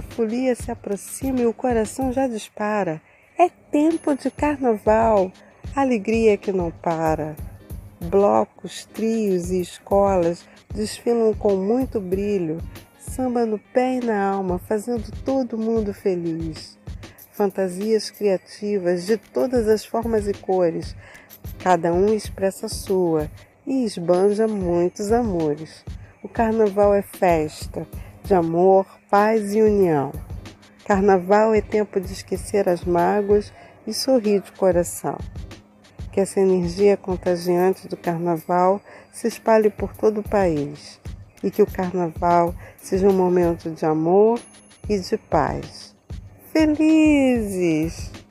folia se aproxima e o coração já dispara. É tempo de carnaval, alegria que não para. Blocos, trios e escolas desfilam com muito brilho, samba no pé e na alma, fazendo todo mundo feliz. Fantasias criativas de todas as formas e cores, cada um expressa a sua e esbanja muitos amores. O carnaval é festa de amor, paz e união. Carnaval é tempo de esquecer as mágoas e sorrir de coração. Que essa energia contagiante do carnaval se espalhe por todo o país e que o carnaval seja um momento de amor e de paz. Felizes!